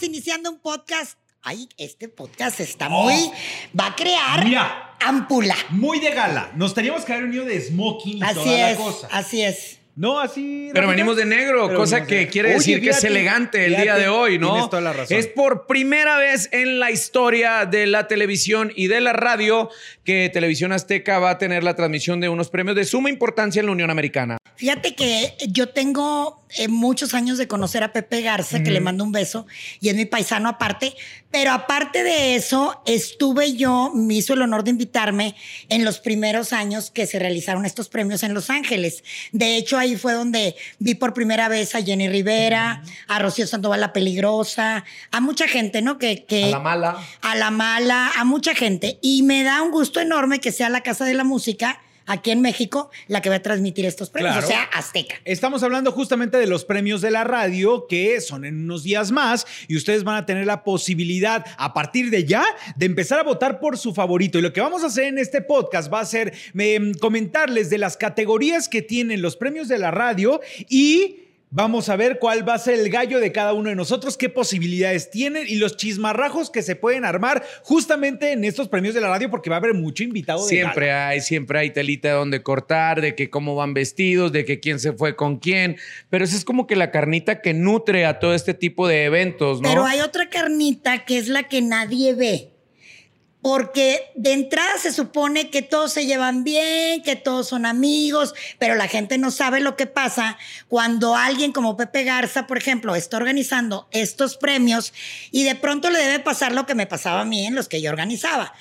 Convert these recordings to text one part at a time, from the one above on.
estamos iniciando un podcast. Ay, este podcast está muy. Va a crear Mira. ámpula. Muy de gala. Nos teníamos que haber unido de smoking y Así toda es, la cosa. así es. No, así. Pero venimos de negro, Pero cosa que quiere Oye, decir que es elegante el día de hoy, ¿no? Tienes toda la razón. Es por primera vez en la historia de la televisión y de la radio que Televisión Azteca va a tener la transmisión de unos premios de suma importancia en la Unión Americana. Fíjate que yo tengo eh, muchos años de conocer a Pepe Garza, que le mando un beso, y es mi paisano aparte. Pero aparte de eso, estuve yo, me hizo el honor de invitarme en los primeros años que se realizaron estos premios en Los Ángeles. De hecho, ahí fue donde vi por primera vez a Jenny Rivera, a Rocío Sandoval la Peligrosa, a mucha gente, ¿no? Que, que, A la mala. a la mala, a mucha gente. Y me da un gusto enorme que sea la Casa de la Música aquí en México la que va a transmitir estos premios, Claro. o sea, Azteca. Estamos hablando justamente de los premios de la radio que son en unos días más y ustedes van a tener la posibilidad a partir de ya de empezar a votar por su favorito. Y lo que vamos a hacer en este podcast va a ser em, comentarles de las categorías que tienen los premios de la radio y... Vamos a ver cuál va a ser el gallo de cada uno de nosotros, qué posibilidades tienen y los chismarrajos que se pueden armar justamente en estos premios de la radio, porque va a haber mucho invitado. de Siempre gala. hay, siempre hay telita donde cortar, de que cómo van vestidos, de que quién se fue con quién. Pero esa es como que la carnita que nutre a todo este tipo de eventos, ¿no? Pero hay otra carnita que es la que nadie ve. Porque de entrada se supone que todos se llevan bien, que todos son amigos, pero la gente no sabe lo que pasa cuando alguien como Pepe Garza, por ejemplo, está organizando estos premios y de pronto le debe pasar lo que me pasaba a mí en los que yo organizaba.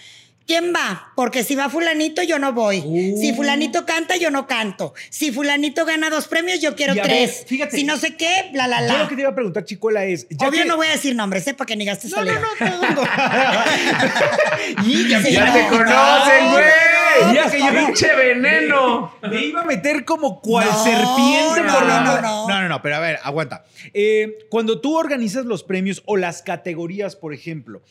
¿Quién va? Porque si va fulanito, yo no voy. Uh. Si fulanito canta, yo no canto. Si fulanito gana dos premios, yo quiero Y a ver, tres. fíjate. si no sé qué, bla, la, Yo la. lo que te iba a preguntar, Chicuela, es... ya Obvio que- no voy a decir nombres, sepa que ni gastes No, no, no, todo mundo. y ya, Sí, ya no, te conocen, no, güey. ya que pinche veneno. Me iba a meter como cual No, serpiente no, por la no, no. no, no, no, pero a ver, aguanta. Eh, cuando tú organizas los premios o las categorías, por ejemplo,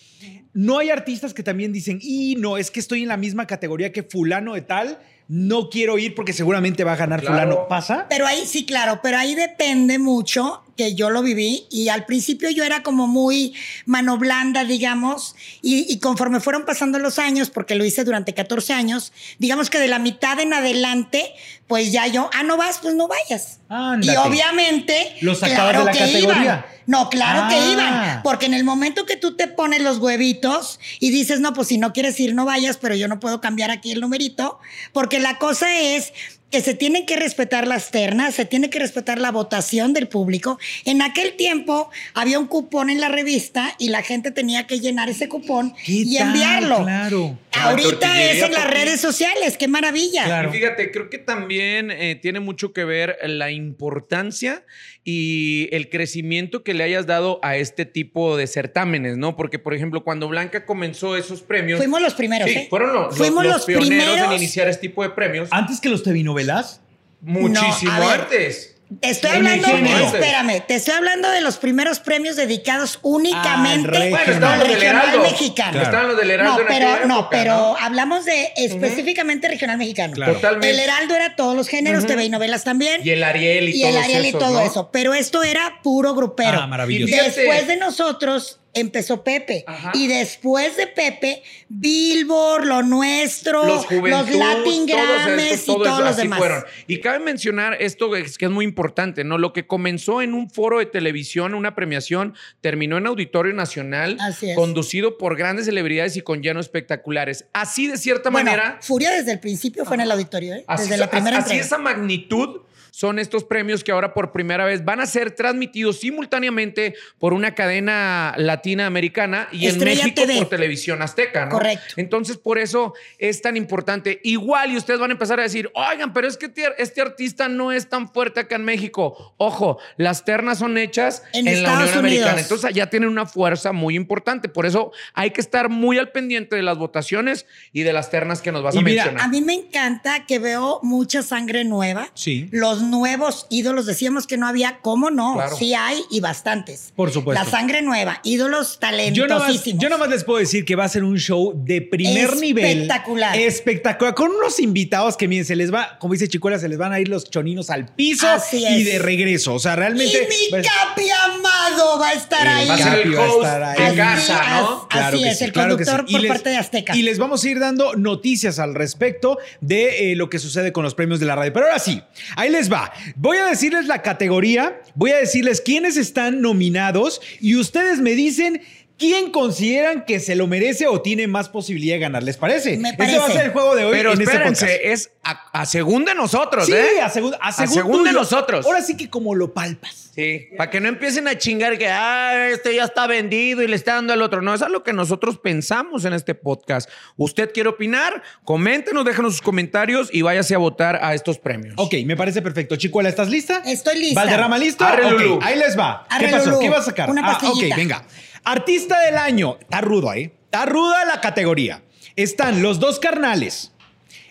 no hay artistas que también dicen, y no, es que estoy en la misma categoría que fulano de tal, no quiero ir porque seguramente va a ganar Claro. fulano. ¿Pasa? Pero ahí sí, claro, pero ahí depende mucho que yo lo viví y al principio yo era como muy mano blanda, digamos, y, y conforme fueron pasando los años, porque lo hice durante 14 años, digamos que de la mitad en adelante, pues ya yo, ah, no vas, pues no vayas. Ándate. Y obviamente, Los claro de la que categoría. iban. No, claro Ah. que iban, porque en el momento que tú te pones los huevitos y dices, no, pues si no quieres ir, no vayas, pero yo no puedo cambiar aquí el numerito, porque la cosa es que se tienen que respetar las ternas, se tiene que respetar la votación del público. En aquel tiempo había un cupón en la revista y la gente tenía que llenar ese cupón ¿Qué y tal? enviarlo. Claro. Ahorita es en las redes sociales, qué maravilla. Claro. Y fíjate, creo que también eh, tiene mucho que ver la importancia y el crecimiento que le hayas dado a este tipo de certámenes, ¿no? Porque, por ejemplo, cuando Blanca comenzó esos premios. Fuimos los primeros, Sí, ¿eh? fueron los, Fuimos los los pioneros primeros. en iniciar este tipo de premios. Antes que los telenovelas. Muchísimo No, antes. Te estoy hablando, espérame, te estoy hablando de los primeros premios dedicados únicamente Al Bueno, del regional mexicano. Estaban los del Heraldo No, pero, aquella no, época, pero ¿no? hablamos de específicamente regional mexicano. Claro. Totalmente. El Heraldo era todos los géneros, Ujú. TV y novelas también. Y el Ariel y, y el Ariel y todo ¿no? eso. Pero esto era puro grupero. Ah, maravilloso. Después de nosotros empezó Pepe. Ajá. Y después de Pepe, Billboard, Lo Nuestro, los Juventud, Latin Grammys y todo todos los demás. fueron. Y cabe mencionar esto que es, que es muy importante, ¿no? Lo que comenzó en un foro de televisión, una premiación, terminó en Auditorio Nacional, Así es. conducido por grandes celebridades y con llenos espectaculares. Así, de cierta Bueno, manera, Furia desde el principio fue en el auditorio, ¿eh? así, desde la primera así entrega. esa magnitud son estos premios que ahora por primera vez van a ser transmitidos simultáneamente por una cadena latinoamericana y Estrella en México TV. por televisión azteca, ¿no? Correcto. Entonces, por eso es tan importante. Igual, y ustedes van a empezar a decir, oigan, pero es que este, este artista no es tan fuerte acá en México. Ojo, las ternas son hechas En en, la Americana. Unidos. Entonces, allá tienen una fuerza muy importante. Por eso hay que estar muy al pendiente de las votaciones y de las ternas que nos vas Y a mira, mencionar. A mí me encanta que veo mucha sangre nueva. Sí. Los nuevos ídolos, decíamos que no había, ¿cómo no? Claro. Sí hay y bastantes. Por supuesto. La sangre nueva, ídolos Yo nomás, talentosísimos. yo nomás les puedo decir que va a ser un show de primer nivel. Espectacular. Espectacular. Con unos invitados que, miren, se les va, como dice Chicuela, se les van a ir los choninos al piso Así y es. de regreso. O sea, realmente. Y mi Capi invitado va a estar ahí. Va a ser el Capi va a host de casa, ¿no? Claro Así es, sí, el claro que sí. conductor Y por les- parte de Azteca. Y les vamos a ir dando noticias al respecto de eh, lo que sucede con los premios de la radio. Pero ahora sí, ahí les va. Voy a decirles la categoría, voy a decirles quiénes están nominados y ustedes me dicen quién consideran que se lo merece o tiene más posibilidad de ganar. ¿Les parece? Me Ese va a ser el juego de hoy Pero en este espérense, podcast. es a, a según de nosotros, Sí, ¿eh? a según, a según según de tuyo. nosotros. Ahora sí que como lo palpas. Sí, para que no empiecen a chingar que ah, este ya está vendido y le está dando al otro. No, eso es lo que nosotros pensamos en este podcast. ¿Usted quiere opinar? Coméntenos, déjenos sus comentarios y váyase a votar a estos premios. Ok, me parece perfecto. Chicuela, ¿estás lista? Estoy lista. ¿Valderrama listo? Arre, Ok, Lulú. ahí les va. Arre, ¿Qué pasó? Lulú. ¿Qué vas a sacar? Una ah, ok, venga. Artista del año. Está rudo, ¿eh? Está ruda la categoría. Están los dos carnales.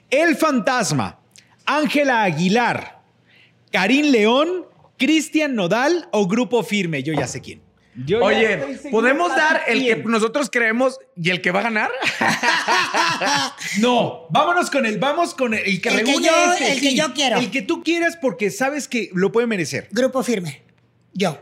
El Fantasma. Ángela Aguilar. Karim León. Cristian Nodal o Grupo Firme. Yo ya sé quién. Yo Oye, ¿podemos dar el que nosotros creemos y el que va a ganar? No, vámonos con el, vamos con el, el que El que reúne yo- este, el que yo quiero. El que tú quieras porque sabes que lo puede merecer. Grupo firme. Yo.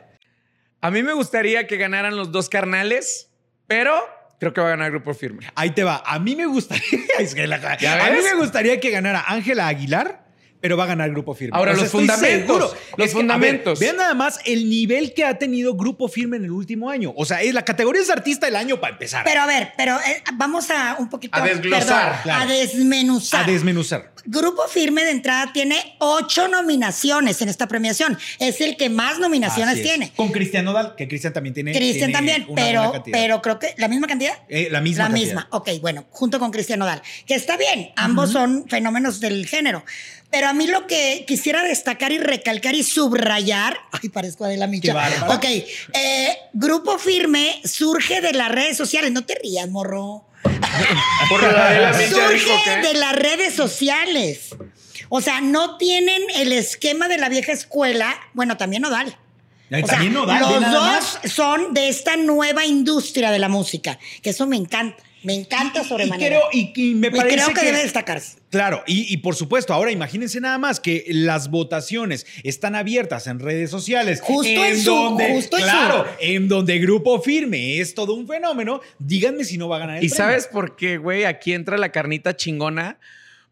A mí me gustaría que ganaran los dos carnales, pero creo que va a ganar Grupo Firme. Ahí te va. A mí me gustaría. es que la- ¿Ya a mí me gustaría que ganara Ángela Aguilar, pero va a ganar Grupo Firme. Ahora, los fundamentos, los Es que, a ver, fundamentos. vean nada más el nivel que ha tenido Grupo Firme en el último año. O sea, es la categoría es artista del año para empezar. Pero a ver, pero eh, vamos a un poquito. A desglosar, perdón, claro. A desmenuzar. a desmenuzar. Grupo Firme de entrada tiene ocho nominaciones en esta premiación. Es el que más nominaciones tiene. Con Cristian Nodal, que Cristian también tiene. Cristian también, una pero, pero creo que la misma cantidad. Eh, la misma La cantidad. misma. Ok, bueno, junto con Cristian Nodal. Que está bien, ambos son fenómenos del género. Pero a mí lo que quisiera destacar y recalcar y subrayar. Ay, parezco Adela Micha. Ok, eh, Grupo Firme surge de las redes sociales. No te rías, morro. La Surge de las redes sociales. O sea, no tienen el esquema de la vieja escuela. Bueno, también Nodal. O sea, también Nodal, los dos más. son de esta nueva industria de la música, que eso me encanta, me encanta Y sobremanera. creo, y, y me Y parece creo que, debe destacarse. Claro, y, y por supuesto, ahora imagínense nada más que las votaciones están abiertas en redes sociales. Justo en su- donde, justo en su- claro, en donde Grupo Firme es todo un fenómeno. Díganme si no va a ganar el ¿Y premio. sabes por qué, güey? Aquí entra la carnita chingona.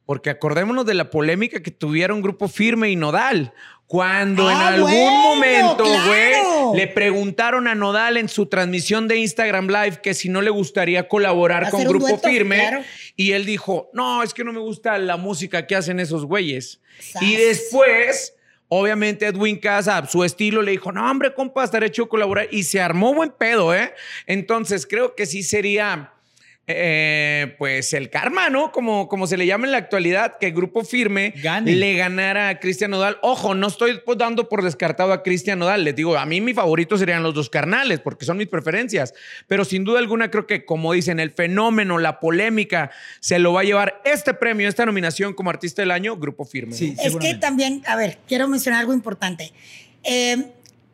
Porque acordémonos de la polémica que tuvieron Grupo Firme y Nodal. Cuando en Ah, algún bueno, momento, güey, claro. le preguntaron a Nodal en su transmisión de Instagram Live que si no le gustaría colaborar con Grupo dueto, Firme. claro. Y él dijo, no, es que no me gusta la música que hacen esos güeyes. Sas. Y después, obviamente, Edwin Casa, su estilo, le dijo, no, hombre, compa, estaría hecho colaborar. Y se armó buen pedo, ¿eh? Entonces, creo que sí sería... eh, pues el karma, ¿no? Como, como se le llama en la actualidad, que Grupo Firme Gane. le ganara a Cristian Nodal. Ojo, no estoy pues, dando por descartado a Cristian Nodal. Les digo, a mí mi favorito serían los dos carnales, porque son mis preferencias. Pero sin duda alguna, creo que, como dicen, el fenómeno, la polémica, se lo va a llevar este premio, esta nominación como artista del año, Grupo Firme. Sí, Es que también, a ver, quiero mencionar algo importante. Eh,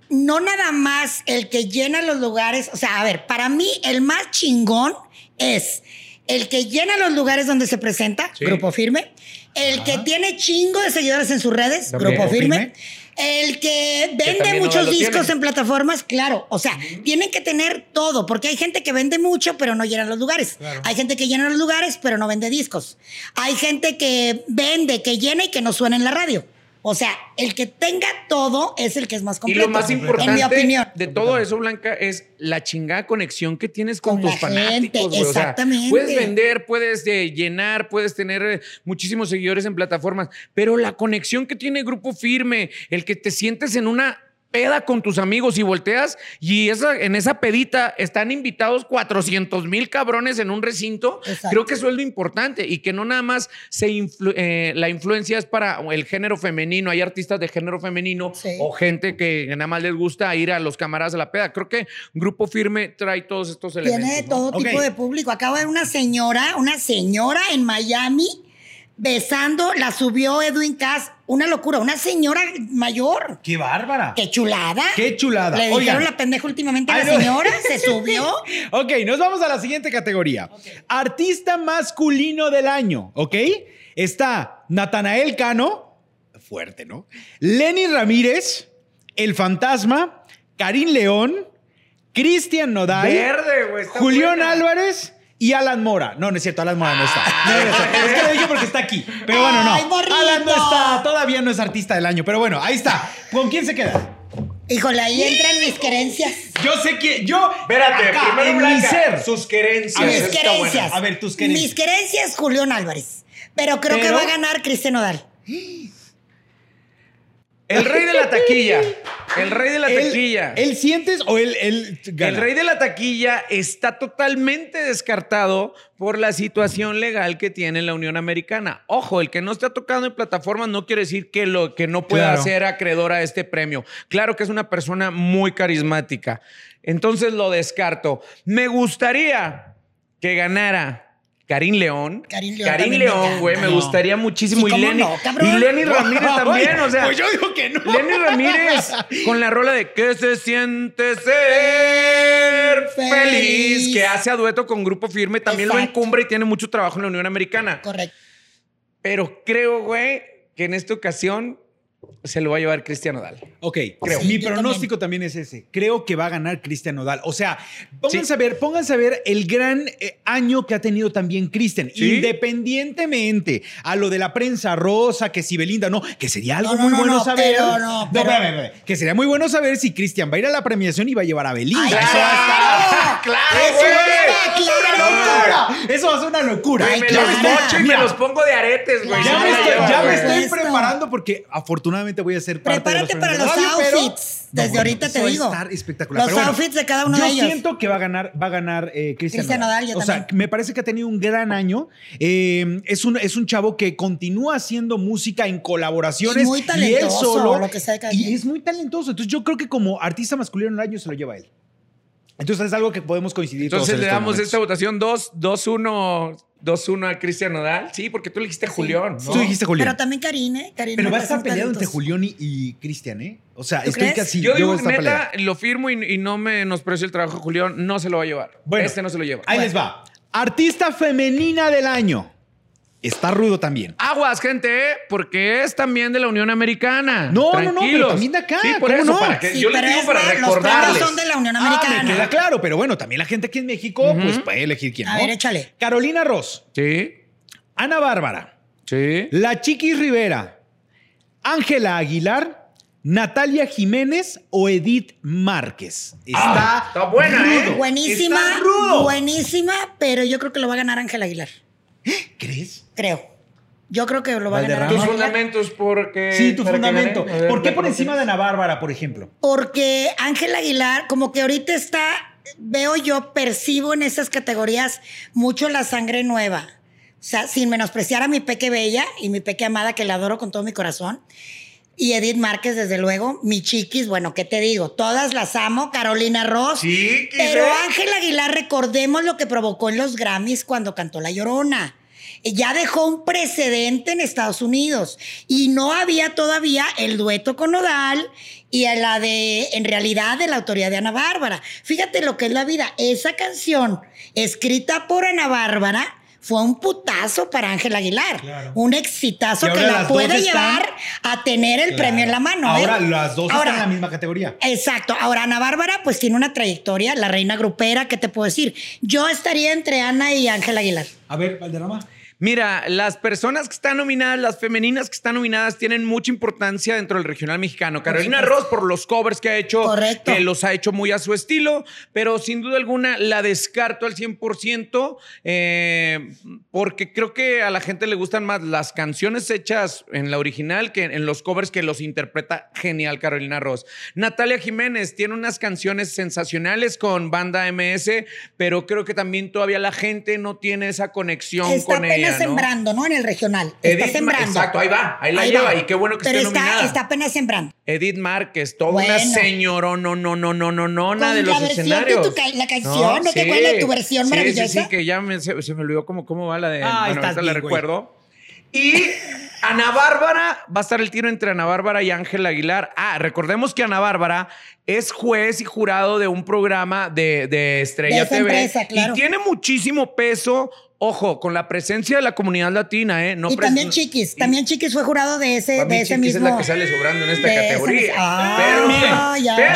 no nada más el que llena los lugares, o sea, a ver, para mí el más chingón es el que llena los lugares donde se presenta, Sí. Grupo Firme, el que tiene chingo de seguidores en sus redes. Grupo Grupo Firme, Firme. el que vende muchos discos en plataformas, claro, o sea, tienen que tener todo, porque hay gente que vende mucho, pero no llena los lugares. Hay gente que llena los lugares, pero no vende discos. Hay gente que vende, que llena y que no suena en la radio. O sea, el que tenga todo es el que es más Y completo. lo más importante en mi opinión. de todo eso, Blanca, es la chingada conexión que tienes con, Con tus la fanáticos. gente, güey. O sea, exactamente. puedes vender, puedes eh, llenar, puedes tener eh, muchísimos seguidores en plataformas, pero la conexión que tiene Grupo Firme, el que te sientes en una peda con tus amigos y volteas y esa, en esa pedita están invitados 400 mil cabrones en un recinto, Exacto. creo que eso es lo importante y que no nada más se influ- eh, la influencia es para el género femenino, hay artistas de género femenino Sí. o gente que nada más les gusta ir a los camaradas a la peda. Creo que Grupo Firme trae todos estos elementos. Tiene de ¿no? todo tipo de público. Acabo de una señora, una señora en Miami besando, la subió Edwin Cass. Una locura, una señora mayor. ¡Qué bárbara! ¡Qué chulada! ¡Qué chulada! Le Oigan. dijeron la pendeja últimamente a Ay, la no. señora, se subió. Ok, nos vamos a la siguiente categoría. Artista masculino del año, ¿ok? Está Natanael Cano, fuerte, ¿no? Lenny Ramírez, El Fantasma, Karim León, Cristian Nodal, Verde, güey. está Julián buena. Álvarez y Alan Mora. No, no es cierto, Alan Mora no está. No, no está. Es que lo dije porque está aquí. Pero bueno, no. Alan no está, todavía no es artista del año. Pero bueno, ahí está. ¿Con quién se queda? Híjole, ahí entran mis creencias. Yo sé que yo. Espérate, acá, primero en mi Blanca, ser. sus querencias. A ver, mis creencias. A ver, tus creencias. Mis creencias, Julián Álvarez. Pero creo que va a ganar Cristian Nodal. El rey de la taquilla. El rey de la ¿Él, taquilla. ¿Él sientes o él, él gana? El rey de la taquilla está totalmente descartado por la situación legal que tiene la Unión Americana. Ojo, el que no está tocando en plataformas no quiere decir que, lo, que no pueda Claro. ser acreedor a este premio. Claro que es una persona muy carismática. Entonces lo descarto. Me gustaría que ganara. Karim León. Karim León me León, güey, me gustaría muchísimo. Sí, y ¿cómo Lenny, no, y Lenny Ramírez también, o sea. Pues yo digo que no. Lenny Ramírez con la rola de ¿Qué se siente ser feliz? Feliz. Que hace a dueto con Grupo Firme. También lo encumbra y tiene mucho trabajo en la Unión Americana. Correcto. Pero creo, güey, que en esta ocasión se lo va a llevar Cristian Nodal. Ok, Creo. mi Sí, pronóstico también. es ese. Creo que va a ganar Cristian Nodal. O sea, pónganse Sí. a ver, pónganse a ver el gran eh, año que ha tenido también Cristian. Sí. Independientemente a lo de la prensa rosa, que si Belinda no, que sería algo No, no, muy no, bueno no, saber. pero no, pero-. Que sería muy bueno saber si Cristian va a ir a la premiación y va a llevar a Belinda. Ay, Eso va a estar- ¡Claro, Eso güey! va a ser ¡Claro! una locura. Eso va a ser una locura. Güey, me claro. los mocho y me Mira, los pongo de aretes, güey. Ya me estoy, lleva, ya me güey. estoy Esto. preparando porque afortunadamente voy a ser parte Prepárate de para los pero- outfits. Desde bueno, ahorita te va a digo. estar espectacular. Los bueno, outfits de cada uno yo de ellos. siento que va a ganar, va a ganar eh, Cristian Nodal, yo O sea, me parece que ha tenido un gran año. Eh, es, un, es un chavo que continúa haciendo música en colaboraciones. Y muy él talentoso, solo. lo que sea de cada y es muy talentoso. Entonces yo creo que como artista masculino del año se lo lleva él. Entonces es algo que podemos coincidir Entonces en le estos damos esta votación 2 2-1 2-1 a Cristian Nodal. Sí, porque tú le dijiste a Julián. ¿no? Tú dijiste Julián. Pero también Karine. Karine Pero me va a estar peleado entre. Julián y, y Cristian, ¿eh? O sea, ¿Tú estoy crees? casi. Yo digo, neta, peleado. lo firmo y, y no menosprecio el trabajo de Julián. No se lo va a llevar. Bueno, este no se lo lleva. Ahí les va. Artista femenina del año. Está rudo también. Aguas, gente, porque es también de la Unión Americana. No, no, no, pero Tranquilos. también de acá, Sí, por ¿cómo eso, no? para que Sí, yo les digo para Los recordarles. premios son de la Unión Ah, Americana. me queda claro, pero bueno, también la gente aquí en México, pues puede elegir quién. A ¿no? ver, échale. Carolina Ross, Sí, Ana Bárbara, sí. La Chiquis Rivera, Ángela Aguilar, Natalia Jiménez o Edith Márquez. Está, Ah, está buena, ¿eh? rudo. Buenísima, Está rudo. buenísima, pero yo creo que lo va a ganar Ángel Aguilar. ¿Crees? Creo. Yo creo que lo va a ganar. Tus fundamentos, porque. Sí, tu fundamento. ver, ¿Por qué ¿me por encima de? Ana Bárbara, por ejemplo? Porque Ángel Aguilar, como que ahorita está, veo yo, percibo en esas categorías mucho la sangre nueva. O sea, sin menospreciar a mi peque bella y mi peque amada, que la adoro con todo mi corazón. Y Edith Márquez, desde luego. Mi chiquis, bueno, ¿qué te digo? Todas las amo. Carolina Ross. Chiquis, Pero ¿eh? Ángel Aguilar, recordemos lo que provocó en los Grammys cuando cantó La Llorona. Ya dejó un precedente en Estados Unidos y no había todavía el dueto con Nodal y a la de, en realidad, de la autoría de Ana Bárbara. Fíjate lo que es la vida. Esa canción, escrita por Ana Bárbara, fue un putazo para Ángel Aguilar. Claro. Un exitazo que la puede están- llevar a tener el premio en la mano. ¿eh? Ahora las dos Ahora, están en la misma categoría. Exacto. Ahora, Ana Bárbara, pues tiene una trayectoria, la reina grupera, ¿qué te puedo decir? Yo estaría entre Ana y Ángel Aguilar. A ver, Valderrama. Mira, las personas que están nominadas, las femeninas que están nominadas, tienen mucha importancia dentro del regional mexicano. Carolina. Ross por los covers que ha hecho, Correcto. que los ha hecho muy a su estilo, pero sin duda alguna la descarto al 100% eh, porque creo que a la gente le gustan más las canciones hechas en la original que en los covers que los interpreta genial Carolina Ross. Natalia Jiménez tiene unas canciones sensacionales con banda MS, pero creo que también todavía la gente no tiene esa conexión Está con ella. Sembrando, ¿no? En el regional. Está Edith, sembrando. Exacto, ahí va, ahí la lleva y qué bueno que Pero esté está, nominada. está apenas sembrando. Edith Márquez, toda una señora, no, no, no, no, no, no, nada de los versión de escenarios. tu ca- la canción, ¿no te acuerdas de tu versión sí, maravillosa? Sí, sí, que ya me- se, se me olvidó cómo, cómo va la de. Ah, bueno, esta la recuerdo. Y Ana Bárbara, va a estar el tiro entre Ana Bárbara y Ángel Aguilar. Ah, recordemos que Ana Bárbara es juez y jurado de un programa de, de Estrella De TV. empresa, claro. Y tiene muchísimo peso, ojo, con la presencia de la comunidad latina, ¿eh? No y también Chiquis, también Chiquis fue jurado de ese, de ese Chiquis mismo. es la que sale sobrando en esta de categoría. Ah, pero, miren, ya. pero-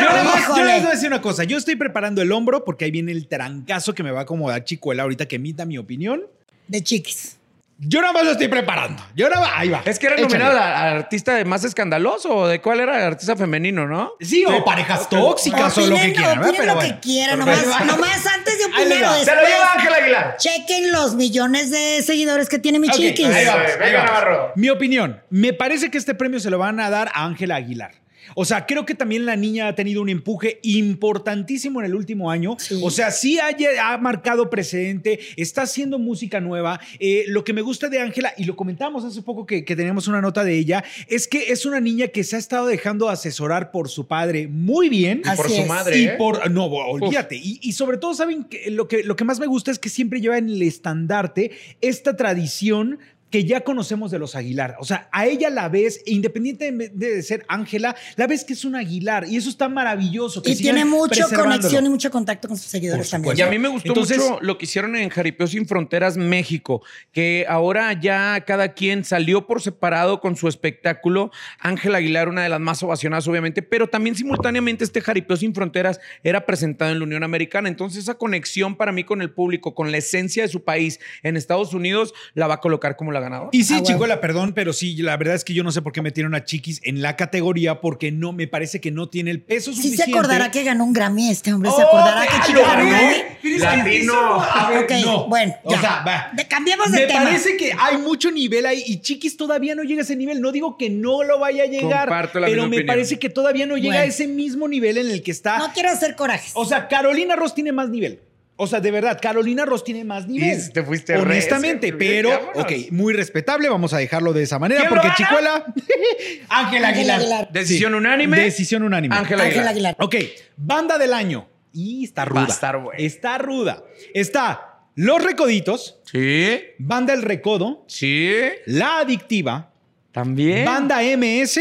Yo yo les voy a decir una cosa. Yo estoy preparando el hombro porque ahí viene el trancazo que me va a acomodar Chicuela ahorita que emita mi opinión. De Chiquis. Yo nada más lo estoy preparando. Yo nada más. Ahí va. Es que era Échale. nominado al artista de más escandaloso o de cuál era el artista femenino, ¿no? Sí, o parejas tóxicas o lo que quieran, ¿verdad? opinen Pero lo bueno. que quieran, nomás, nomás antes de Ahí opinar o va. Se lo después. lleva Ángel Aguilar. Chequen los millones de seguidores que tiene mi Ok, Chiquis. ahí vamos, Venga. Navarro. Mi opinión, me parece que este premio se lo van a dar a Ángela Aguilar. O sea, creo que también la niña ha tenido un empuje importantísimo en el último año. Sí. O sea, sí ha, ha marcado precedente, está haciendo música nueva. Eh, lo que me gusta de Ángela, y lo comentamos hace poco que, que teníamos una nota de ella, es que es una niña que se ha estado dejando asesorar por su padre muy bien. Así por su es. madre. Y ¿eh? por. No, olvídate. Y, y sobre todo, ¿saben? Que lo, que, lo que más me gusta es que siempre lleva en el estandarte esta tradición que ya conocemos de los Aguilar. O sea, a ella la ves, e independientemente de ser Ángela, la ves que es un Aguilar. Y eso está maravilloso. que Y tiene mucha conexión y mucho contacto con sus seguidores también. Y a mí me gustó Entonces- mucho lo que hicieron en Jaripeo Sin Fronteras México, que ahora ya cada quien salió por separado con su espectáculo. Ángel Aguilar, una de las más ovacionadas, obviamente, pero también simultáneamente este Jaripeo Sin Fronteras era presentado en la Unión Americana. Entonces, esa conexión para mí con el público, con la esencia de su país en Estados Unidos, la va a colocar como la Y sí, Ah. Chicuela, perdón, pero sí, la verdad es que yo no sé por qué metieron a Chiquis en la categoría porque no me parece que no tiene el peso Sí suficiente. se acordará que ganó un Grammy este hombre, se Oh, acordará que Chiquis ganó un ¿no? Latino. a ver, no. bueno, O ya. sea, va. De- cambiemos de Me tema. parece que hay mucho nivel ahí y Chiquis todavía no llega a ese nivel. No digo que no lo vaya a llegar, Comparto la pero me opinión. parece que todavía no llega Bueno. a ese mismo nivel en el que está. No quiero hacer corajes. O sea, Carolina Ross tiene más nivel. O sea, de verdad, Carolina Ross tiene más nivel. Sí, te fuiste Honestamente, recio. pero, Vámonos. ok, muy respetable. Vamos a dejarlo de esa manera ¿Quién porque gana? Chicuela. Ángel Aguilar. Aguilar. Decisión Sí. unánime. Decisión unánime. Ángel Ángel Aguilar. Aguilar. Ok, banda del año. Y está ruda. Va a estar bueno. Está ruda. Está Los Recoditos, Sí, Banda El Recodo, sí. La Adictiva, También. Banda MS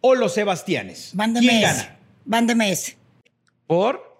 o Los Sebastianes. Banda ¿Quién MS. gana? Banda MS. ¿Por?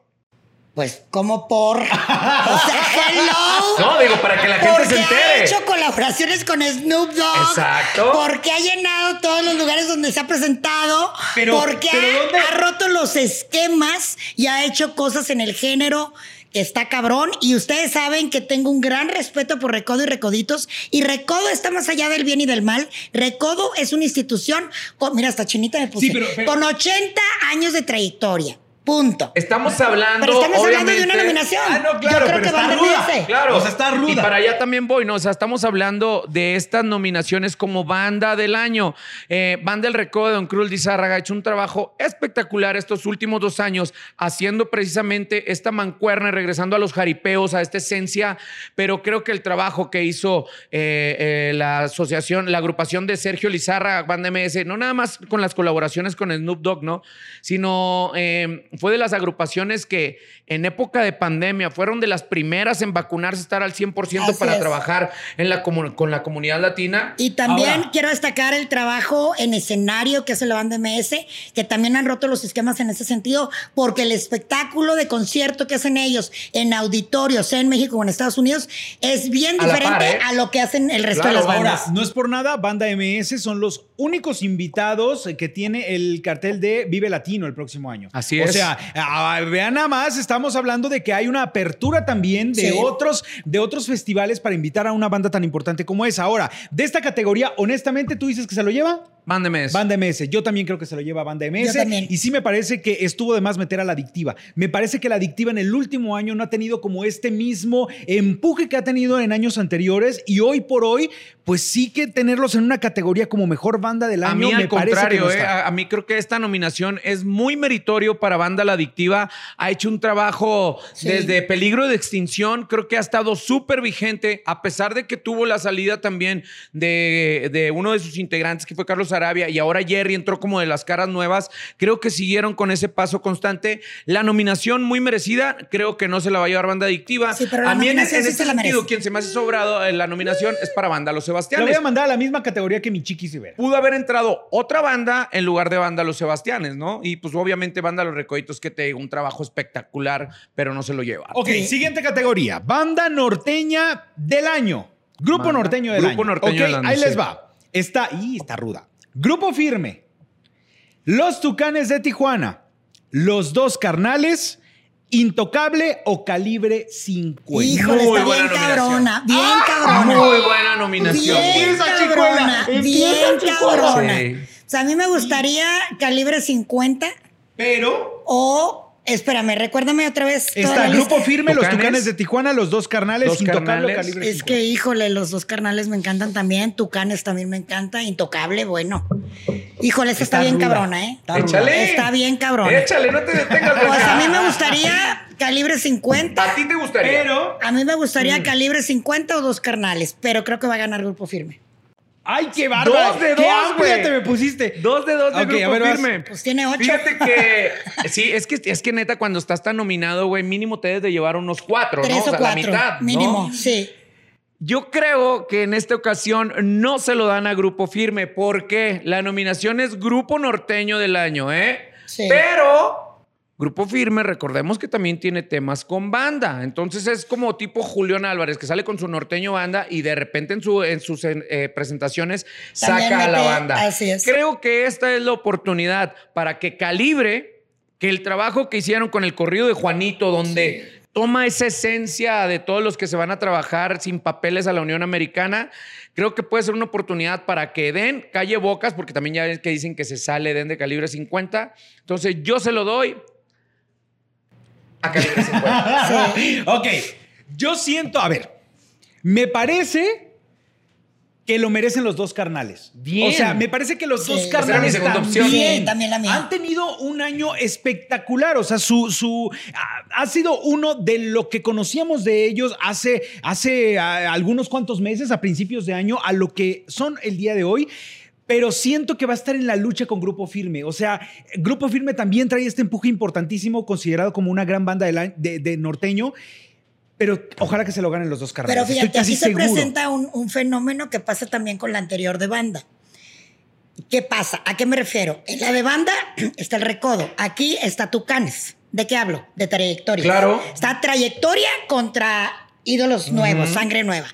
Pues, como por. o sea, hello. No, digo, para que la gente Porque se ha entere. hecho colaboraciones con Snoop Dogg. Exacto. Porque ha llenado todos los lugares donde se ha presentado. Pero- porque pero ha, ¿dónde? ha roto los esquemas y ha hecho cosas en el género que está cabrón. Y ustedes saben que tengo un gran respeto por Recodo y Recoditos. Y Recodo está más allá del bien y del mal. Recodo es una institución. Con, mira, hasta chinita me puse. Sí, pero- pero- con 80 años de trayectoria. Punto. Estamos hablando. Pero estamos hablando de una nominación. Ah, no, claro, Yo creo pero que está van ruda. Claro. O sea, está ruda. Y para allá también voy, ¿no? O sea, estamos hablando de estas nominaciones como banda del año. Eh, banda del Recodo de Don Cruz Lizárraga ha hecho un trabajo espectacular estos últimos dos años, haciendo precisamente esta mancuerna y regresando a los jaripeos, a esta esencia. Pero creo que el trabajo que hizo eh, eh, la asociación, la agrupación de Sergio Lizárraga, Banda MS, no nada más con las colaboraciones con Snoop Dogg, ¿no? Sino eh, fue de las agrupaciones que en época de pandemia fueron de las primeras en vacunarse, estar al 100% Así para es. trabajar en la con la comunidad latina. Y también Ahora- quiero destacar el trabajo en escenario que hace la banda MS, que también han roto los esquemas en ese sentido, porque el espectáculo de concierto que hacen ellos en auditorios, sea en México o en Estados Unidos, es bien A diferente par, ¿eh? a lo que hacen el resto Claro, de las Ahora, bandas. no es por nada, Banda MS son los únicos invitados que tiene el cartel de Vive Latino el próximo año. Así O es. sea, ah, vean nada más, estamos hablando de que hay una apertura también de Sí. otros de otros festivales para invitar a una banda tan importante como esa. Ahora, de esta categoría, honestamente, ¿tú dices que se lo lleva? Mándeme eso. Banda MS. Yo también creo que se lo lleva Banda MS. Yo también. Y sí me parece que estuvo de más meter a la adictiva. Me parece que la adictiva en el último año no ha tenido como este mismo empuje que ha tenido en años anteriores. Y hoy por hoy, pues sí que tenerlos en una categoría como mejor banda del año. A mí me al parece que contrario, no eh, está. a, a mí creo que esta nominación es muy meritorio para Banda La Adictiva. Ha hecho un trabajo Sí. desde peligro de extinción. Creo que ha estado súper vigente, a pesar de que tuvo la salida también de, de uno de sus integrantes, que fue Carlos Sarabia y ahora Jerry entró como de las caras nuevas. Creo que siguieron con ese paso constante. La nominación muy merecida, creo que no se la va a llevar banda adictiva. Sí, pero la a mí en, en nominación sí este se la sentido, quien se me hace sobrado en la nominación es para banda Los Lo Sebastianes. voy a mandar a la misma categoría que mi chiquis Rivera. Pudo haber entrado otra banda en lugar de banda Los Sebastianes, ¿no? Y pues obviamente banda Los Recoditos que te digo, un trabajo espectacular, pero no se lo lleva. Ok, Sí. siguiente categoría. Banda norteña del año. Grupo norteño del Grupo año. norteño Ok, del año, Ahí sí. les va. Está, y está ruda. Grupo firme. Los Tucanes de Tijuana. Los dos carnales. Intocable o calibre 50. Híjole, Muy está buena bien nominación. cabrona, bien Ah, cabrona. Muy buena nominación. Bien cabrona, bien cabrona. Sí. O sea, a mí me gustaría calibre 50 Pero o, espérame, recuérdame otra vez. está Grupo firme, los Tucanes. De Tijuana, los dos carnales, Dos Intocable carnales. calibre Es 50. que, híjole, los dos carnales me encantan también. Tucanes también me encanta. Intocable, bueno. Híjole, esa está, Está bien ruda. cabrona, ¿eh? Está ruda. Échale. Está bien cabrona. Échale, no te detengas. Pues a mí me gustaría calibre 50. ¿A ti te gustaría? Pero, A mí me gustaría Mm. calibre 50 o dos carnales, pero creo que va a ganar grupo firme. ¡Ay, qué bárbaro! Dos de ¡Qué dos, amplia güey. te me pusiste! Dos de dos de grupo ver, firme. Pues tiene ocho. Fíjate que sí, es que es que neta cuando estás tan nominado, güey, mínimo te debes de llevar unos cuatro, Tres ¿no? o sea, cuatro. la mitad, ¿no? mínimo, sí. Yo creo que en esta ocasión no se lo dan a Grupo Firme porque la nominación es Grupo Norteño del Año, ¿eh? Sí. Pero Grupo Firme, recordemos que también tiene temas con banda. Entonces es como tipo Julián Álvarez, que sale con su norteño banda y de repente en, su, en sus eh, presentaciones También saca a la banda. así es. Creo que esta es la oportunidad para que calibre que el trabajo que hicieron con el corrido de Juanito, donde toma esa esencia de todos los que se van a trabajar sin papeles a la Unión Americana, creo que puede ser una oportunidad para que den calle bocas, porque también ya ves que dicen que se sale den de calibre 50. Entonces yo se lo doy a calibre 50. Sí. ok, yo siento, a ver, me parece que lo merecen los dos carnales. Bien. O sea, me parece que los Sí. dos carnales también, opción. Sí, también la mía. han tenido un año espectacular. O sea, su, su ha, ha sido uno de lo que conocíamos de ellos hace, hace algunos cuantos meses, a principios de año, a lo que son el día de hoy. Pero siento que va a estar en la lucha con Grupo Firme. O sea, Grupo Firme también trae este empuje importantísimo, considerado como una gran banda de, la- de- de norteño. Pero ojalá que se lo ganen los dos carnales. Pero fíjate, Estoy casi aquí se seguro. presenta un, un fenómeno que pasa también con la anterior de banda. ¿Qué pasa? ¿A qué me refiero? En la de banda está el recodo. Aquí está Tucanes. ¿De qué hablo? De trayectoria. Claro. Está trayectoria contra ídolos nuevos, sangre nueva.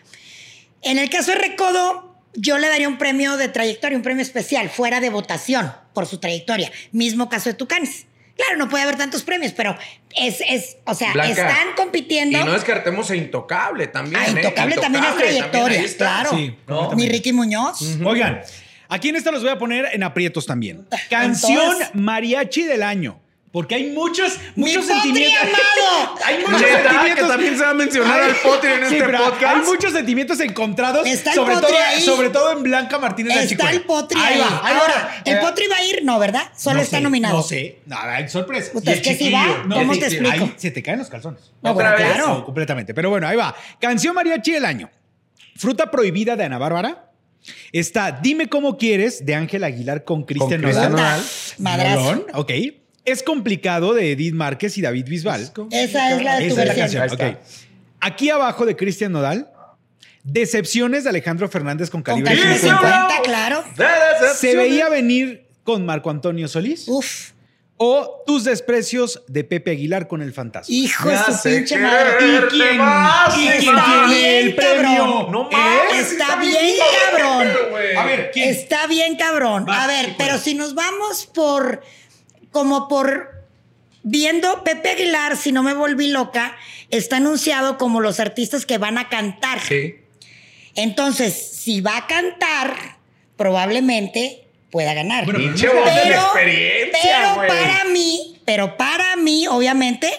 En el caso de recodo, yo le daría un premio de trayectoria, un premio especial, fuera de votación por su trayectoria. Mismo caso de Tucanes. Claro, no puede haber tantos premios, pero es, es o sea, Blanca, están compitiendo. Y no descartemos a Intocable también. Ah, ¿eh? Intocable también es trayectoria, claro. Sí, ¿no? Mi Ricky Muñoz. Oigan, aquí en esta los voy a poner en aprietos también. Canción mariachi del año. Porque hay muchos, ¡Mi muchos Potri sentimientos. amado! hay muchos Neta, sentimientos. que también se va a mencionar al Potri en Sí, este podcast. Hay muchos sentimientos encontrados. Está el sobre, Potri todo, ahí. sobre todo en Blanca Martínez Está el Potri ahí. va, ahí va. Ahora, ¿el Eh, Potri va a ir? No, ¿verdad? Solo no está sé, nominado. No sé. Nada, hay sorpresa. Que si va, ¿cómo sí, te explico? ahí se te caen los calzones. No, ¿Otra bueno, vez? claro. No, completamente. Pero bueno, ahí va. Canción mariachi del año. Fruta prohibida de Ana Bárbara. Está Dime cómo quieres de Ángel Aguilar con Cristian Nodal. Madrazo. Ok. Es complicado de Edith Márquez y David Bisbal. Esa es la de tu Esa es la versión. canción. Aquí abajo de Cristian Nodal. Decepciones de Alejandro Fernández con Con calibre calibre 50. 50, claro. Se veía venir con Marco Antonio Solís. Uf, O tus desprecios de Pepe Aguilar con el fantasma. hijo de su pinche madre. ¿Y quién- ¿Y quién Está tiene bien, el premio? cabrón. No mames. Está bien, cabrón. A ver, ¿quién? Está bien, cabrón. A ver, sí, pero si nos vamos por. Como por. Viendo Pepe Aguilar, si no me volví loca, está anunciado como los artistas que van a cantar. Sí. Entonces, si va a cantar, probablemente pueda ganar. Bueno, Pero- voz de la pero, experiencia, pero güey. para mí, pero para mí, obviamente,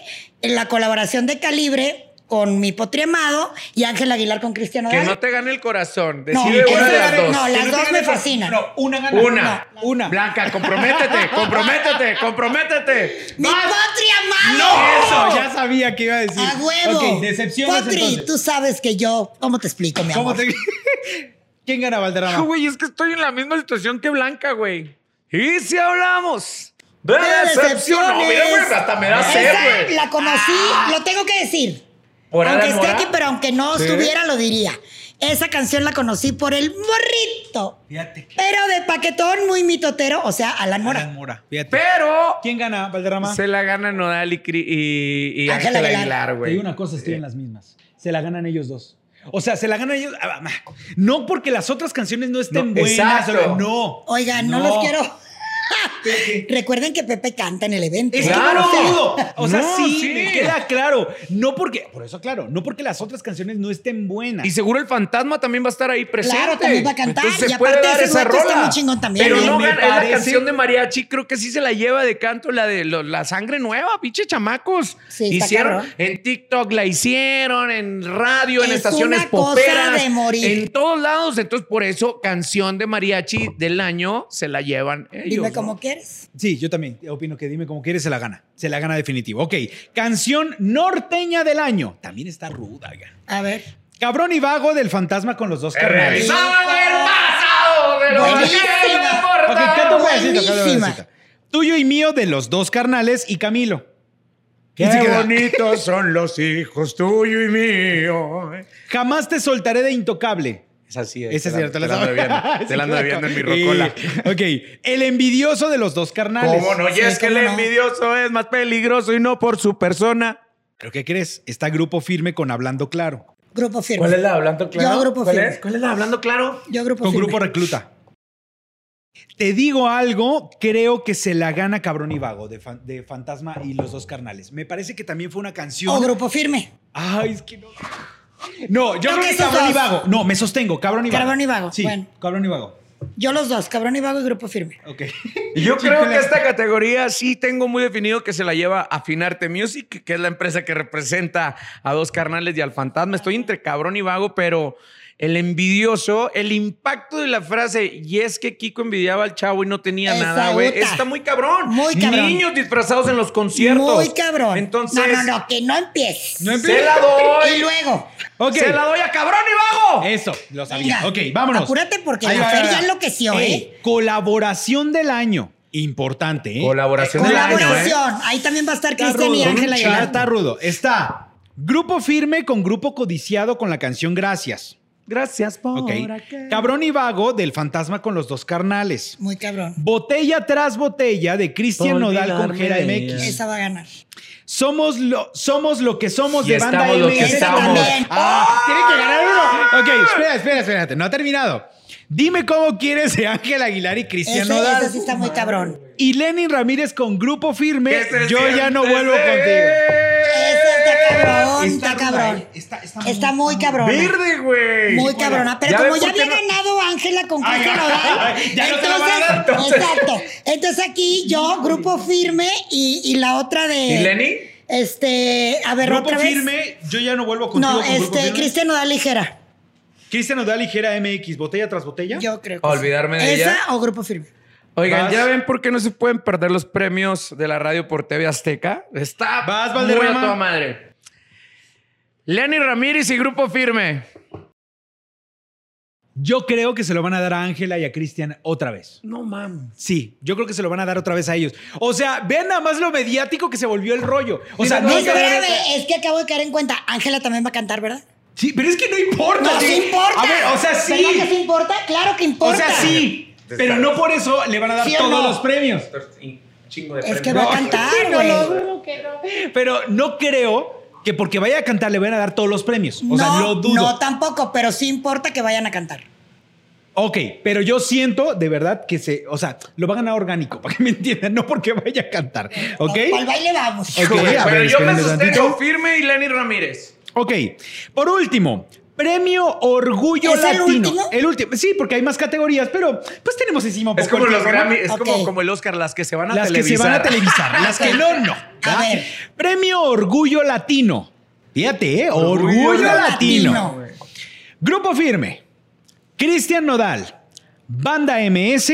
en la colaboración de Calibre con mi potri amado y Ángel Aguilar con Cristiano Que no te gane el corazón. No, Decide una de las dos. no, las no dos me fascinan. No, una gana. Una. Una. Blanca, comprométete, comprométete, comprométete. ¡Mi ¡Vas! potri amado! Eso, ya sabía que iba a decir. ¡A huevo! Ok, decepciones Potri, entonces. tú sabes que yo... ¿Cómo te explico, mi ¿Cómo amor? te- ¿Quién gana, Valderrama? Ah, Güey, es que estoy en la misma situación que Blanca, güey. Y si hablamos de De decepción, no, mira, güey, hasta me da sed, güey. La conocí, lo tengo que decir. ¿Por aunque Alan esté Mora? aquí, pero aunque no Sí. estuviera, lo diría. Esa canción la conocí por el morrito. Fíjate. Pero de paquetón muy mitotero, o sea, Alan Mora. Alan Mora. Fíjate. Pero ¿Quién gana, Valderrama? se la gana Nodal y, Cri- y, y Ángela Ángela Aguilar. Aguilar, Te digo güey. una cosa, estoy en las mismas. Se la ganan ellos dos. O sea, se la ganan ellos. ah, No porque las otras canciones no estén No, buenas. exacto. o- No. Oigan, no, los quiero. Recuerden que Pepe canta en el evento. Es Claro. que no lo dudo. O sea, No, sí, sí. me queda claro. No porque, por eso claro, no porque las otras canciones no estén buenas. Y seguro el fantasma también va a estar ahí presente. Claro, también va a cantar. Entonces Y aparte ese esa dueto está rola. muy chingón también, Pero ¿eh? no es la canción de mariachi, creo que sí se la lleva de canto la de lo- la sangre nueva, pinche chamacos. Sí, está hicieron en TikTok la hicieron, en radio, en Es estaciones una cosa poperas, de morir. en todos lados. Entonces, por eso, canción de mariachi del año se la llevan ellos. Cómo quieres. Sí, yo también opino que dime como quieres, se la gana. Se la gana definitivo. Ok, canción norteña del año. También está ruda, ya. A ver. Cabrón y vago del fantasma con los dos carnales. El pasado de los Buenísima. buenísima. pedacito. Tuyo y mío de los dos carnales y Camilo. Qué bonitos son los hijos tuyo y mío. Jamás te soltaré de intocable. Es así. Ese es cierto, Te la la ando viendo. Te la ando viendo en mi rocola. Y- ok, el envidioso de los dos carnales. ¿Cómo no? Y Sí, es que el no. envidioso es más peligroso y no por su persona. ¿Pero qué crees? Está grupo firme con Hablando Claro. Grupo firme. la hablando claro? Yo, Grupo ¿Cuál Firme. es? ¿Cuál es la hablando claro? Yo grupo Con firme. grupo recluta. Te digo algo, creo que se la gana Cabrón y Vago de, Fan- de Fantasma y los dos carnales. Me parece que también fue una canción. O grupo firme. Ay, es que no. No, yo Creo creo que que esos Cabrón y. Vago. No, me sostengo, Cabrón y Vago. Cabrón y Vago, Sí, bueno. Cabrón y Vago. Yo los dos, cabrón y vago y grupo firme. Ok. Yo creo ¿cuál que es? esta categoría sí tengo muy definido que se la lleva a Finarte Music, que es la empresa que representa a dos carnales y al fantasma. Estoy entre cabrón y vago, pero el envidioso, el impacto de la frase, y es que Kiko envidiaba al chavo y no tenía Esa nada, güey. Está muy cabrón. Muy cabrón. Niños disfrazados en los conciertos. Muy cabrón. Entonces, No, no, no, que no empieces. No se la doy. Y luego. Ok. Se la doy a cabrón y vago. Eso, lo sabía. Venga, ok, vámonos. apúrate porque Ahí la va, Fer ahí va. ya enloqueció, Ey, ¿eh? Colaboración del año. Importante, ¿eh? Colaboración del año, ¿eh? Colaboración. Ahí también va a estar Cristian y. Ángela está rudo. Está Grupo Firme con Grupo Codiciado con la canción Gracias. Gracias por Ok. aquel- Cabrón y Vago del Fantasma con los dos carnales. Muy cabrón. Botella tras botella de Cristian Nodal con Gera MX. Esa va a ganar. Somos lo, somos lo que somos Y de banda lo MX. que Esa estamos. también. Ah, tiene que ganar uno. Ok, espera, espera, espérate. No ha terminado. Dime cómo quieres de Ángel Aguilar y Cristian Nodal. ese sí está muy cabrón. Y Lenin Ramírez con Grupo Firme. Yo ya no vuelvo contigo. Está cabrón, Está cabrón. ¿eh? Está- muy- muy cabrón. Verde, güey. Muy cabrona. Pero ¿Ya como ya había no? ganado Ángela con Cristian Nodal, ya no te lo van a dar, entonces. Exacto. Entonces aquí yo, grupo firme y, y la otra de. ¿Y Lenny? Este, a ver, Grupo otra vez. Firme. Yo ya no vuelvo contigo. No, con este. Cristian Nodal ligera. Cristian Nodal ligera MX. Botella tras botella. Yo creo que Olvidarme sí. de ¿Esa ella. o grupo firme? Oigan, Vas. ¿ya ven por qué no se pueden perder los premios de la radio por TV Azteca? Está Vas, muy a toda madre. Lenny Ramírez y Grupo Firme. Yo creo que se lo van a dar a Ángela y a Cristian otra vez. No mames. Sí, yo creo que se lo van a dar otra vez a ellos. O sea, vean nada más lo mediático que se volvió el rollo. O sea, no no, Espérame, es que acabo de caer en cuenta. Ángela también va a cantar, ¿verdad? Sí, pero es que no importa. No, sí. sí importa. A ver, o sea, sí. ¿Verdad que sí importa? Claro que O importa. sea, sí. Pero no por eso le van a dar ¿Sí o todos no? los premios. Chingo de Es que va a cantar, güey. no, Pero no creo que porque vaya a cantar le van a dar todos los premios. O sea, no, lo dudo. no tampoco, pero sí importa que vayan a cantar. Ok, pero yo siento de verdad que se, o sea, lo van a ganar orgánico, para que me entiendan, no porque vaya a cantar. ¿Ok? Al baile vamos. Ok, Pero a ver, yo me sostengo tantito. Firme y Lenny Ramírez. Ok, por último, premio Orgullo ¿Es el Latino. último? El último, sí, porque hay más categorías, pero pues tenemos encima un Es poco como el los. Grammy, es como, como el Oscar, las que se van a Las que se televisar. van a televisar, las que no, no. A ¿va? ver. Premio Orgullo Latino. Fíjate, ¿eh? Orgullo, Orgullo Latino. Latino. Grupo Firme. Cristian Nodal. Banda MS.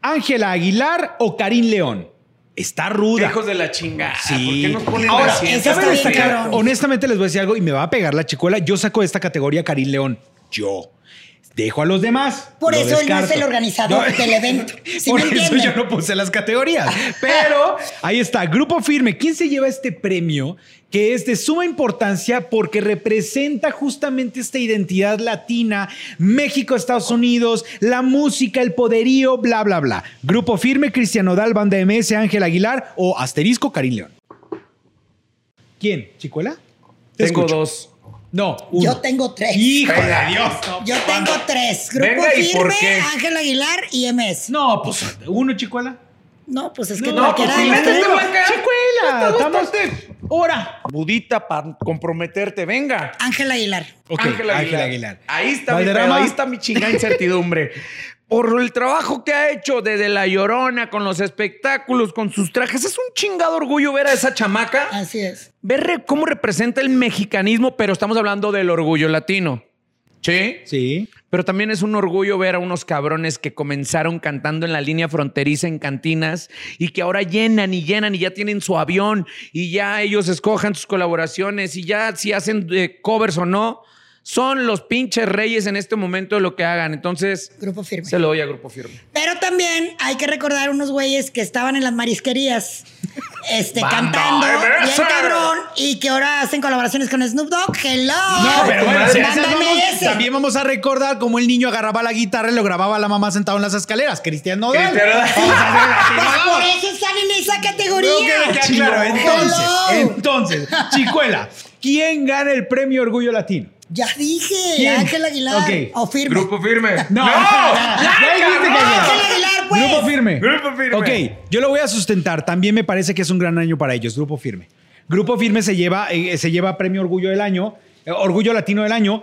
Ángela Aguilar o Karim León. Está ruda. Hijos de la chingada. Sí. ¿Por qué nos ponen Ahora, así? esa ¿saben está bien destacar? Honestamente les voy a decir algo y me va a pegar la chicuela. Yo saco de esta categoría Karim León. Yo. Dejo a los demás. Por lo eso él no es el organizador del evento. ¿Sí Por me eso yo no puse las categorías. Pero ahí está, Grupo Firme. ¿Quién se lleva este premio? Que es de suma importancia porque representa justamente esta identidad latina, México, Estados Unidos, la música, el poderío, bla, bla, bla. Grupo Firme, Cristiano Dal, Banda MS, Ángel Aguilar o Asterisco, Karim León. ¿Quién? ¿Chicuela? Te Tengo escucho. dos. No, uno. Yo tengo tres. Hijo de Dios. Yo tengo tres. Grupo Venga, ¿y por Firme, qué? Ángel Aguilar y MS. No, pues uno, Chicuela. No, pues es que No, pues cualquiera sí, de. Blanca. Chicuela, estamos hora. Budita para comprometerte, venga. Ángel Aguilar. Ok, Ángel Ángel Aguilar. Ahí está mi ahí está mi chingada incertidumbre. Por el trabajo que ha hecho desde La Llorona, con los espectáculos, con sus trajes, es un chingado orgullo ver a esa chamaca. Así es. Ver re- cómo representa el mexicanismo, pero estamos hablando del orgullo latino. ¿Sí? Sí. Pero también es un orgullo ver a unos cabrones que comenzaron cantando en la línea fronteriza en cantinas y que ahora llenan y llenan y ya tienen su avión y ya ellos escojan sus colaboraciones y ya si hacen eh, covers o no, son los pinches reyes en este momento de lo que hagan. Entonces, Grupo Firme. se lo doy a Grupo Firme. Pero también hay que recordar unos güeyes que estaban en las marisquerías este, Banda cantando MS. bien cabrón y que ahora hacen colaboraciones con Snoop Dogg. Hello. No, pero bueno, si vamos- también vamos a recordar cómo el niño agarraba la guitarra y lo grababa la mamá sentado en las escaleras. Cristiano Nodal. Cristiano Nodal. Por eso están en esa categoría. No, queda claro. Entonces, Hello. entonces, Chicuela, ¿quién gana el premio Orgullo Latino? Ya dije, ¿Quién? Ángel Aguilar. Ok. O Firme. Grupo Firme. No, ¡No! ya, ya dijiste que. Ángel Aguilar, pues. Grupo firme. Grupo Firme. Ok, yo lo voy a sustentar. También me parece que es un gran año para ellos. Grupo firme. Grupo firme se lleva, eh, se lleva premio Orgullo del Año, eh, Orgullo Latino del Año.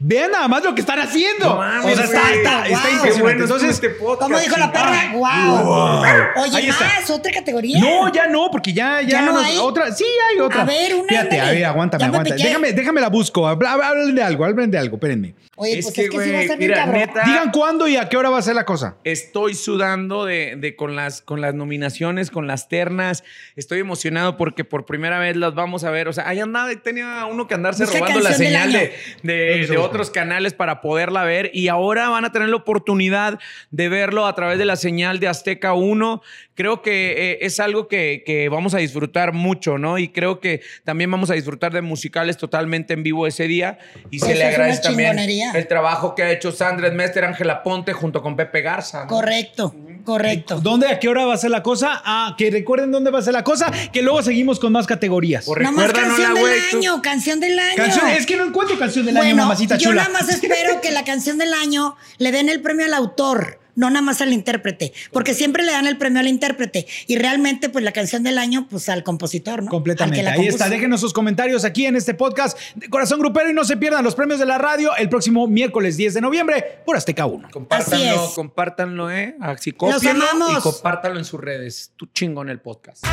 Vean nada más lo que están haciendo. No mames, o sea, está, está- Wow. está impresionante. bueno Entonces, este podcast, ¿Cómo dijo la perra? Wow. Oye, Ahí está. más, otra categoría. No, ya no, porque ya, ya, ¿Ya no nos- hay? otra. Sí, hay otra. A ver, una, Fíjate, a ver, aguántame, aguántame. Déjame, déjame la busco. Habla- Hablen de algo, hablen de algo, espérenme. Oye, Es pues que, es que sí va a bien mira, neta. Digan cuándo y a qué hora va a ser la cosa. Estoy sudando de, de con, las, con las nominaciones, con las ternas. Estoy emocionado porque por primera vez las vamos a ver. O sea, ahí andaba, tenía uno que andarse Busca robando la señal de, de- de otros canales para poderla ver. Y ahora van a tener la oportunidad de verlo a través de la señal de Azteca 1. Creo que eh, es algo que, que vamos a disfrutar mucho, ¿no? Y creo que también vamos a disfrutar de musicales totalmente en vivo ese día. Y se le agradece también el trabajo que ha hecho Sandra Mester, Ángela Ponte junto con Pepe Garza. ¿no? Correcto, correcto. ¿Dónde, a qué hora va a ser la cosa? Ah, que recuerden dónde va a ser la cosa, que luego seguimos con más categorías. Nada más canción la, del tú- año, canción del año. Canción, es que no encuentro canción del año, mamacita yo chula. nada más espero que la canción del año le den el premio al autor, no nada más al intérprete, porque siempre le dan el premio al intérprete y realmente pues la canción del año pues al compositor, ¿no? Completamente. Ahí compuso. está. Déjenos sus comentarios aquí en este podcast de Corazón Grupero y no se pierdan los premios de la radio el próximo miércoles 10 de noviembre por Azteca 1. Compártanlo, Así es. compártanlo, ¿eh? Así Los cópienlo amamos. y compártanlo en sus redes. Tú chingón el podcast.